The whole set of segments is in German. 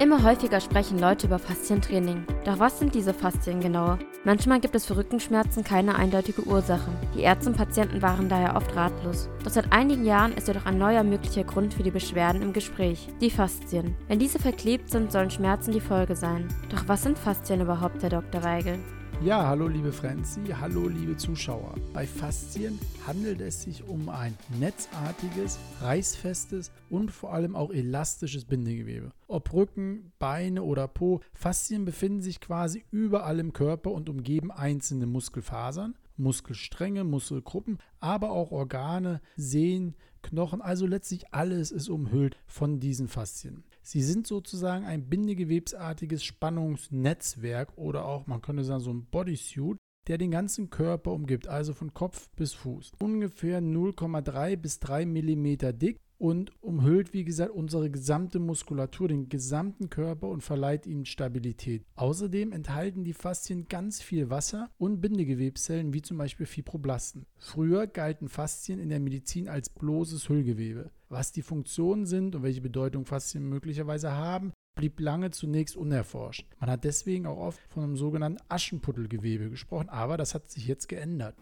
Immer häufiger sprechen Leute über Faszientraining. Doch was sind diese Faszien genau? Manchmal gibt es für Rückenschmerzen keine eindeutige Ursache. Die Ärzte und Patienten waren daher oft ratlos. Doch seit einigen Jahren ist jedoch ein neuer möglicher Grund für die Beschwerden im Gespräch. Die Faszien. Wenn diese verklebt sind, sollen Schmerzen die Folge sein. Doch was sind Faszien überhaupt, Herr Dr. Weigel? Ja, hallo liebe Frenzy, hallo liebe Zuschauer. Bei Faszien handelt es sich um ein netzartiges, reißfestes und vor allem auch elastisches Bindegewebe. Ob Rücken, Beine oder Po, Faszien befinden sich quasi überall im Körper und umgeben einzelne Muskelfasern, Muskelstränge, Muskelgruppen, aber auch Organe, Sehnen, Knochen, also letztlich alles ist umhüllt von diesen Faszien. Sie sind sozusagen ein bindegewebsartiges Spannungsnetzwerk oder auch, man könnte sagen, so ein Bodysuit, der den ganzen Körper umgibt, also von Kopf bis Fuß. Ungefähr 0,3 bis 3 mm dick und umhüllt, wie gesagt, unsere gesamte Muskulatur, den gesamten Körper und verleiht ihm Stabilität. Außerdem enthalten die Faszien ganz viel Wasser und Bindegewebszellen, wie zum Beispiel Fibroblasten. Früher galten Faszien in der Medizin als bloßes Hüllgewebe. Was die Funktionen sind und welche Bedeutung Faszien möglicherweise haben, blieb lange zunächst unerforscht. Man hat deswegen auch oft von einem sogenannten Aschenputtelgewebe gesprochen, aber das hat sich jetzt geändert.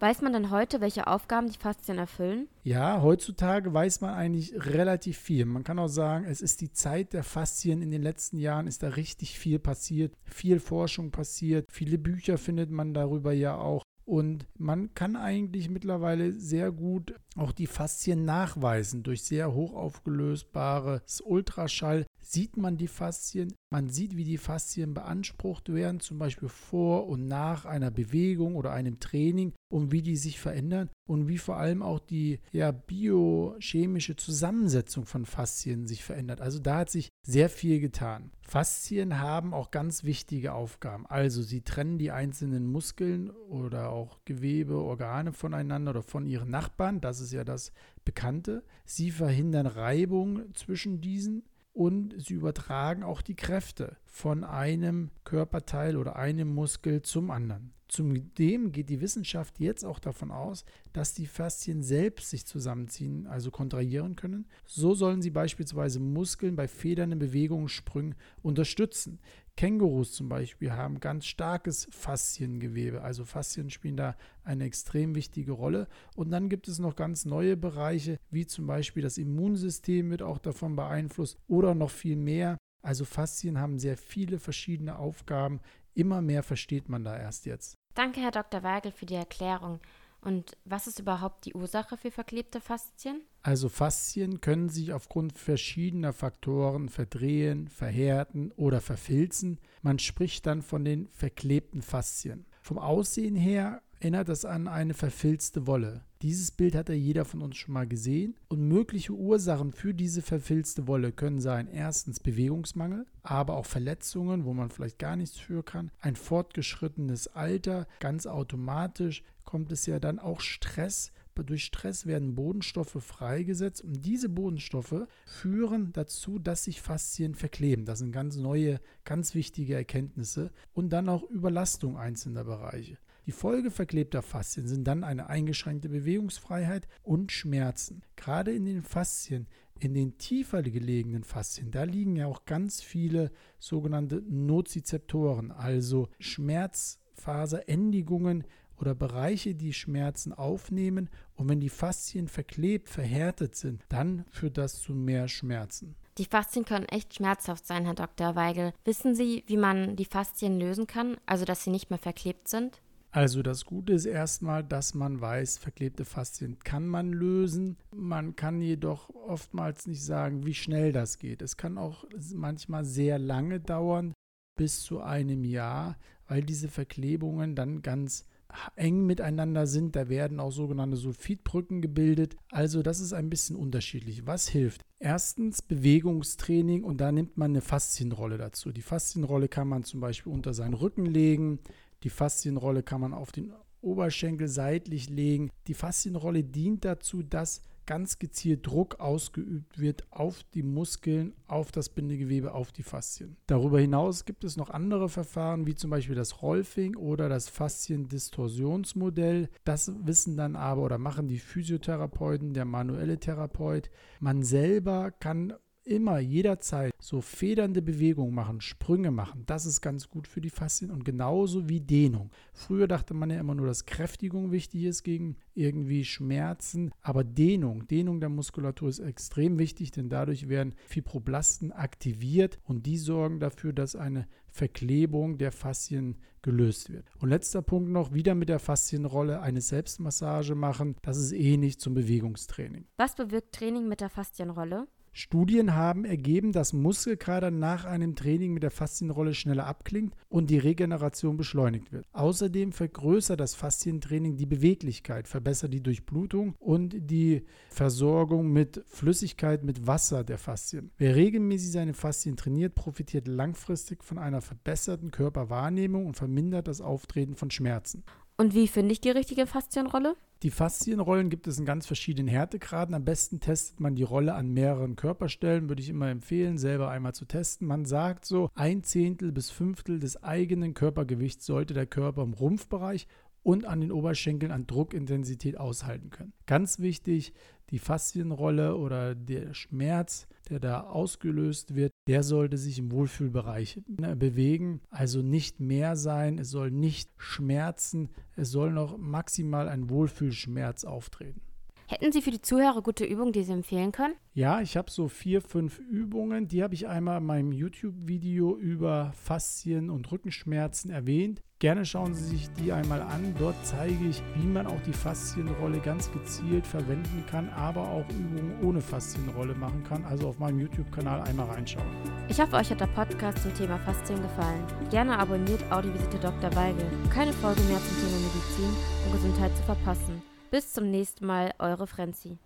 Weiß man denn heute, welche Aufgaben die Faszien erfüllen? Ja, heutzutage weiß man eigentlich relativ viel. Man kann auch sagen, es ist die Zeit der Faszien. In den letzten Jahren ist da richtig viel passiert, viel Forschung passiert, viele Bücher findet man darüber ja auch. Und man kann eigentlich mittlerweile sehr gut auch die Faszien nachweisen. Durch sehr hoch aufgelösbares Ultraschall sieht man die Faszien. Man sieht, wie die Faszien beansprucht werden, zum Beispiel vor und nach einer Bewegung oder einem Training und wie die sich verändern und wie vor allem auch die ja, biochemische Zusammensetzung von Faszien sich verändert. Also da hat sich sehr viel getan. Faszien haben auch ganz wichtige Aufgaben. Also sie trennen die einzelnen Muskeln oder auch Gewebe, Organe voneinander oder von ihren Nachbarn. Das ist ja das Bekannte. Sie verhindern Reibung zwischen diesen und sie übertragen auch die Kräfte von einem Körperteil oder einem Muskel zum anderen. Zudem geht die Wissenschaft jetzt auch davon aus, dass die Faszien selbst sich zusammenziehen, also kontrahieren können. So sollen sie beispielsweise Muskeln bei federnden Bewegungen, Sprüngen unterstützen. Kängurus zum Beispiel haben ganz starkes Fasziengewebe. Also Faszien spielen da eine extrem wichtige Rolle. Und dann gibt es noch ganz neue Bereiche, wie zum Beispiel das Immunsystem wird auch davon beeinflusst oder noch viel mehr. Also Faszien haben sehr viele verschiedene Aufgaben. Immer mehr versteht man da erst jetzt. Danke, Herr Dr. Weigel, für die Erklärung. Und was ist überhaupt die Ursache für verklebte Faszien? Also Faszien können sich aufgrund verschiedener Faktoren verdrehen, verhärten oder verfilzen. Man spricht dann von den verklebten Faszien. Vom Aussehen her erinnert das an eine verfilzte Wolle. Dieses Bild hat ja jeder von uns schon mal gesehen. Und mögliche Ursachen für diese verfilzte Wolle können sein, erstens Bewegungsmangel, aber auch Verletzungen, wo man vielleicht gar nichts für kann, ein fortgeschrittenes Alter, ganz automatisch kommt es ja dann auch Stress. Durch Stress werden Bodenstoffe freigesetzt und diese Bodenstoffe führen dazu, dass sich Faszien verkleben. Das sind ganz neue, ganz wichtige Erkenntnisse und dann auch Überlastung einzelner Bereiche. Die Folge verklebter Faszien sind dann eine eingeschränkte Bewegungsfreiheit und Schmerzen. Gerade in den Faszien, in den tiefer gelegenen Faszien, da liegen ja auch ganz viele sogenannte Nozizeptoren, also Schmerzfaserendigungen oder Bereiche, die Schmerzen aufnehmen. Und wenn die Faszien verklebt, verhärtet sind, dann führt das zu mehr Schmerzen. Die Faszien können echt schmerzhaft sein, Herr Dr. Weigel. Wissen Sie, wie man die Faszien lösen kann, also dass sie nicht mehr verklebt sind? Also das Gute ist erstmal, dass man weiß, verklebte Faszien kann man lösen. Man kann jedoch oftmals nicht sagen, wie schnell das geht. Es kann auch manchmal sehr lange dauern, bis zu einem Jahr, weil diese Verklebungen dann ganz eng miteinander sind. Da werden auch sogenannte Sulfidbrücken gebildet. Also das ist ein bisschen unterschiedlich. Was hilft? Erstens Bewegungstraining und da nimmt man eine Faszienrolle dazu. Die Faszienrolle kann man zum Beispiel unter seinen Rücken legen. Die Faszienrolle kann man auf den Oberschenkel seitlich legen. Die Faszienrolle dient dazu, dass ganz gezielt Druck ausgeübt wird auf die Muskeln, auf das Bindegewebe, auf die Faszien. Darüber hinaus gibt es noch andere Verfahren, wie zum Beispiel das Rolfing oder das Fasziendistorsionsmodell. Das wissen dann aber oder machen die Physiotherapeuten, der manuelle Therapeut. Man selber kann immer, jederzeit so federnde Bewegungen machen, Sprünge machen, das ist ganz gut für die Faszien und genauso wie Dehnung. Früher dachte man ja immer nur, dass Kräftigung wichtig ist gegen irgendwie Schmerzen, aber Dehnung, Dehnung der Muskulatur ist extrem wichtig, denn dadurch werden Fibroblasten aktiviert und die sorgen dafür, dass eine Verklebung der Faszien gelöst wird. Und letzter Punkt noch, wieder mit der Faszienrolle eine Selbstmassage machen. Das ist ähnlich zum Bewegungstraining. Was bewirkt Training mit der Faszienrolle? Studien haben ergeben, dass Muskelkater nach einem Training mit der Faszienrolle schneller abklingt und die Regeneration beschleunigt wird. Außerdem vergrößert das Faszientraining die Beweglichkeit, verbessert die Durchblutung und die Versorgung mit Flüssigkeit, mit Wasser der Faszien. Wer regelmäßig seine Faszien trainiert, profitiert langfristig von einer verbesserten Körperwahrnehmung und vermindert das Auftreten von Schmerzen. Und wie finde ich die richtige Faszienrolle? Die Faszienrollen gibt es in ganz verschiedenen Härtegraden. Am besten testet man die Rolle an mehreren Körperstellen, würde ich immer empfehlen, selber einmal zu testen. Man sagt so, ein Zehntel bis Fünftel des eigenen Körpergewichts sollte der Körper im Rumpfbereich und an den Oberschenkeln an Druckintensität aushalten können. Ganz wichtig, die Faszienrolle oder der Schmerz, der da ausgelöst wird, der sollte sich im Wohlfühlbereich ne, bewegen. Also nicht mehr sein, es soll nicht schmerzen, es soll noch maximal ein Wohlfühlschmerz auftreten. Hätten Sie für die Zuhörer gute Übungen, die Sie empfehlen können? Ja, ich habe so vier, fünf Übungen. Die habe ich einmal in meinem YouTube-Video über Faszien und Rückenschmerzen erwähnt. Gerne schauen Sie sich die einmal an. Dort zeige ich, wie man auch die Faszienrolle ganz gezielt verwenden kann, aber auch Übungen ohne Faszienrolle machen kann. Also auf meinem YouTube-Kanal einmal reinschauen. Ich hoffe, euch hat der Podcast zum Thema Faszien gefallen. Gerne abonniert Audiovisite Dr. Weigel, um keine Folge mehr zum Thema Medizin und Gesundheit zu verpassen. Bis zum nächsten Mal, eure Frenzi.